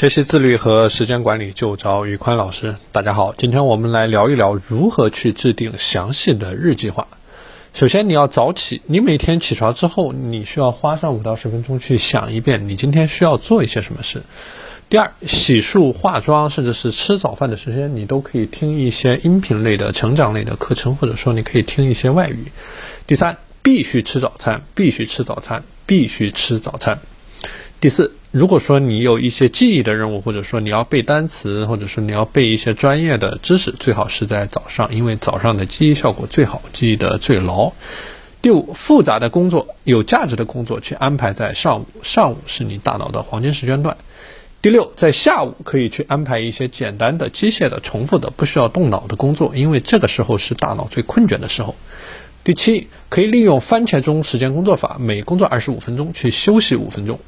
学习自律和时间管理就找宇宽老师。大家好，今天我们来聊一聊如何去制定详细的日计划。首先，你要早起，你每天起床之后，你需要花上五到十分钟去想一遍你今天需要做一些什么事。第二，洗漱、化妆，甚至是吃早饭的时间，你都可以听一些音频类的、成长类的课程，或者说你可以听一些外语。第三，必须吃早餐，必须吃早餐，必须吃早餐。第四，如果说你有一些记忆的任务，或者说你要背单词，或者说你要背一些专业的知识，最好是在早上，因为早上的记忆效果最好，记忆得最牢。第五，复杂的工作、有价值的工作去安排在上午，上午是你大脑的黄金时间段。第六，在下午可以去安排一些简单的、机械的、重复的、不需要动脑的工作，因为这个时候是大脑最困倦的时候。第七，可以利用番茄钟时间工作法，每工作二十五分钟去休息五分钟。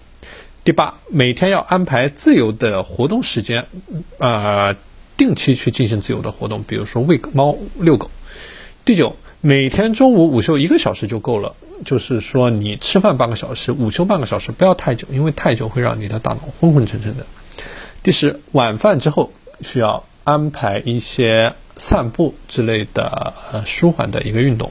第八，每天要安排自由的活动时间，呃，定期去进行自由的活动，比如说喂猫、遛狗。第九，每天中午午休一个小时就够了，就是说你吃饭半个小时，午休半个小时，不要太久，因为太久会让你的大脑昏昏沉沉的。第十，晚饭之后需要安排一些散步之类的舒缓的一个运动。